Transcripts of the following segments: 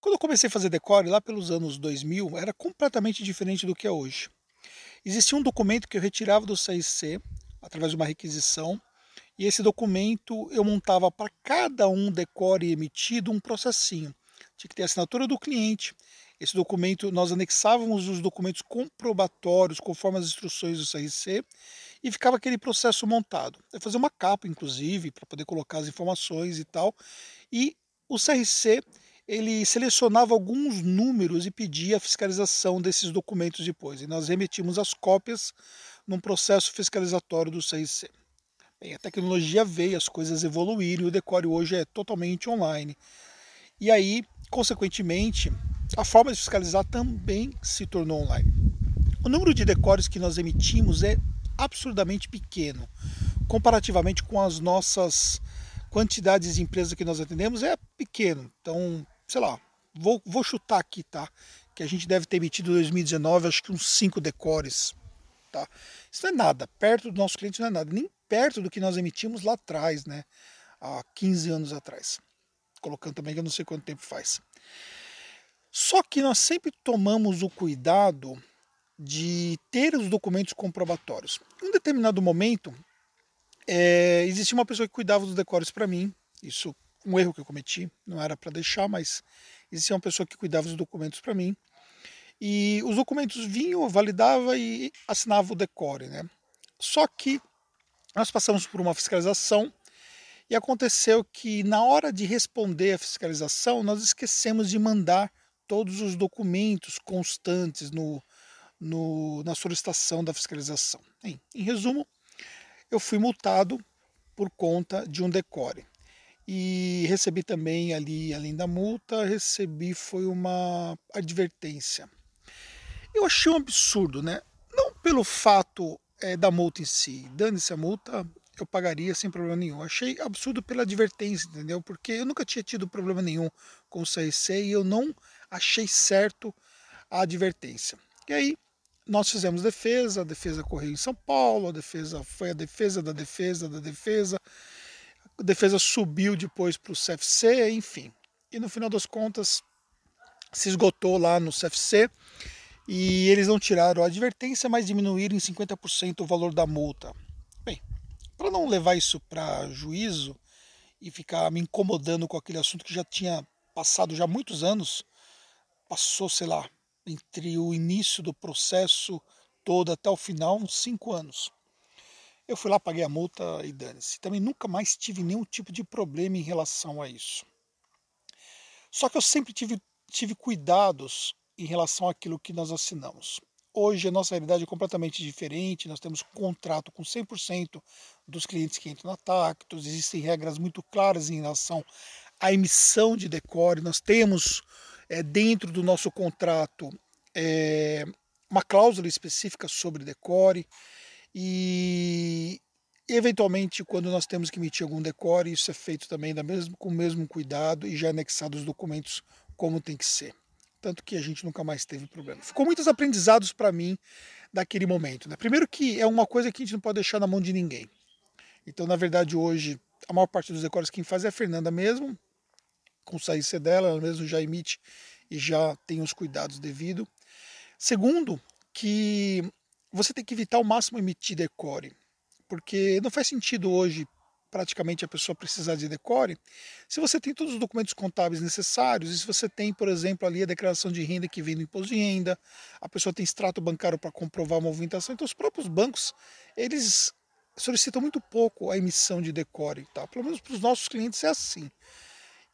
Quando eu comecei a fazer decore lá pelos anos 2000, era completamente diferente do que é hoje. Existia um documento que eu retirava do CIC através de uma requisição, e esse documento eu montava para cada um decore emitido um processinho. Tinha que ter a assinatura do cliente. Esse documento nós anexávamos os documentos comprobatórios conforme as instruções do CRC e ficava aquele processo montado. Eu fazia uma capa, inclusive, para poder colocar as informações e tal. E o CRC ele selecionava alguns números e pedia a fiscalização desses documentos depois. E nós remitimos as cópias num processo fiscalizatório do CIC. Bem, a tecnologia veio, as coisas evoluíram e o Decore hoje é totalmente online. E aí, consequentemente, a forma de fiscalizar também se tornou online. O número de decores que nós emitimos é absurdamente pequeno, comparativamente com as nossas quantidades de empresas que nós atendemos, é pequeno. Então, sei lá, vou, vou chutar aqui, tá? Que a gente deve ter emitido em 2019, acho que uns 5 decores, tá? Isso não é nada, perto do nosso cliente não é nada, nem perto do que nós emitimos lá atrás, né? Há 15 anos atrás. Colocando também que eu não sei quanto tempo faz. Só que nós sempre tomamos o cuidado de ter os documentos comprobatórios. Em um determinado momento, é, existia uma pessoa que cuidava dos decores para mim, isso um erro que eu cometi, não era para deixar, mas existia uma pessoa que cuidava dos documentos para mim. E os documentos vinham, validava e assinava o decore, né? Só que nós passamos por uma fiscalização e aconteceu que na hora de responder a fiscalização, nós esquecemos de mandar todos os documentos constantes no, no, na solicitação da fiscalização. Em, em resumo, eu fui multado por conta de um decore. E recebi também ali, além da multa, recebi foi uma advertência. Eu achei um absurdo, né? Não pelo fato é, da multa em si. Dane-se a multa, eu pagaria sem problema nenhum. Achei absurdo pela advertência, entendeu? Porque eu nunca tinha tido problema nenhum com o CRC e eu não achei certo a advertência. E aí nós fizemos defesa, a defesa correu em São Paulo, a defesa foi a defesa da defesa da defesa a defesa subiu depois para o CFC, enfim. E no final das contas se esgotou lá no CFC e eles não tiraram a advertência, mas diminuíram em 50% o valor da multa. Bem, para não levar isso para juízo e ficar me incomodando com aquele assunto que já tinha passado já muitos anos, passou, sei lá, entre o início do processo todo até o final, uns cinco anos. Eu fui lá, paguei a multa e dane-se. Também nunca mais tive nenhum tipo de problema em relação a isso. Só que eu sempre tive, tive cuidados em relação àquilo que nós assinamos. Hoje a nossa realidade é completamente diferente, nós temos contrato com 100% dos clientes que entram na Tactus, existem regras muito claras em relação à emissão de decore, nós temos é, dentro do nosso contrato é, uma cláusula específica sobre decore, e eventualmente, quando nós temos que emitir algum decore, isso é feito também da mesmo, com o mesmo cuidado e já anexado os documentos como tem que ser. Tanto que a gente nunca mais teve problema. Ficou muitos aprendizados para mim daquele momento. Né? Primeiro que é uma coisa que a gente não pode deixar na mão de ninguém. Então, na verdade, hoje, a maior parte dos decores quem faz é a Fernanda mesmo, com o saída dela, ela mesmo já emite e já tem os cuidados devido. Segundo, que você tem que evitar ao máximo emitir decore, porque não faz sentido hoje praticamente a pessoa precisar de decore, se você tem todos os documentos contábeis necessários, e se você tem, por exemplo, ali a declaração de renda que vem do imposto de renda, a pessoa tem extrato bancário para comprovar a movimentação, então os próprios bancos, eles solicitam muito pouco a emissão de decore, tá? Pelo menos para os nossos clientes é assim.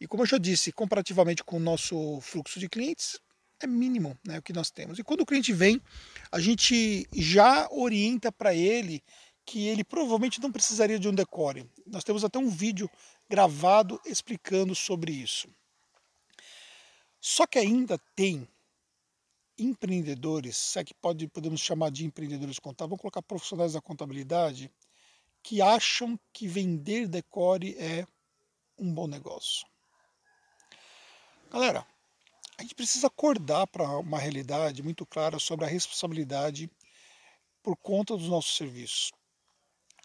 E como eu já disse, comparativamente com o nosso fluxo de clientes, é mínimo né, o que nós temos. E quando o cliente vem, a gente já orienta para ele que ele provavelmente não precisaria de um decore. Nós temos até um vídeo gravado explicando sobre isso. Só que ainda tem empreendedores, se é que pode, podemos chamar de empreendedores contábeis, vamos colocar profissionais da contabilidade, que acham que vender decore é um bom negócio. Galera, a gente precisa acordar para uma realidade muito clara sobre a responsabilidade por conta dos nossos serviços.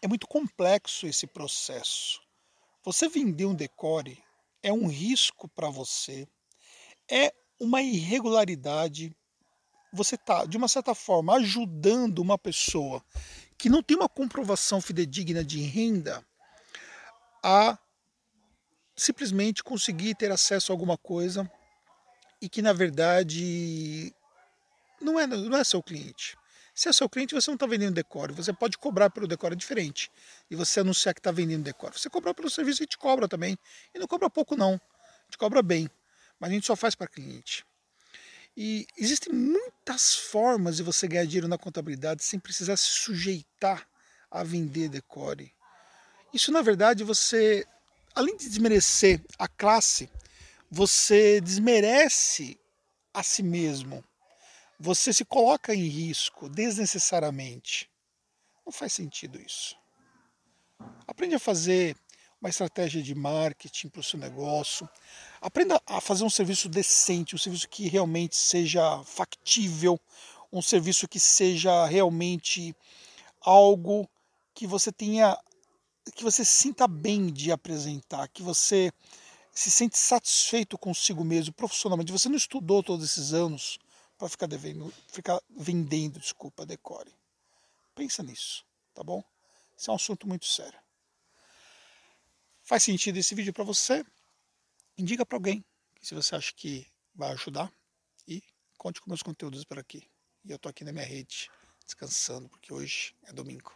É muito complexo esse processo. Você vender um decore é um risco para você, é uma irregularidade. Você está, de uma certa forma, ajudando uma pessoa que não tem uma comprovação fidedigna de renda a simplesmente conseguir ter acesso a alguma coisa e que na verdade não é, não é seu cliente. Se é seu cliente, você não está vendendo decoro. Você pode cobrar pelo decoro é diferente. E você anunciar que está vendendo decoro. Você cobrar pelo serviço, a gente cobra também. E não cobra pouco, não. Gente cobra bem. Mas a gente só faz para cliente. E existem muitas formas de você ganhar dinheiro na contabilidade sem precisar se sujeitar a vender decore. Isso, na verdade, você, além de desmerecer a classe, você desmerece a si mesmo você se coloca em risco desnecessariamente. Não faz sentido isso. Aprende a fazer uma estratégia de marketing para o seu negócio. Aprenda a fazer um serviço decente, um serviço que realmente seja factível, um serviço que seja realmente algo que você tenha, que você sinta bem de apresentar, que você se sente satisfeito consigo mesmo profissionalmente. Você não estudou todos esses anos para ficar devendo, ficar vendendo, desculpa, decore. Pensa nisso, tá bom? Isso é um assunto muito sério. Faz sentido esse vídeo para você? Indica para alguém se você acha que vai ajudar e conte com meus conteúdos por aqui. E eu tô aqui na minha rede descansando porque hoje é domingo.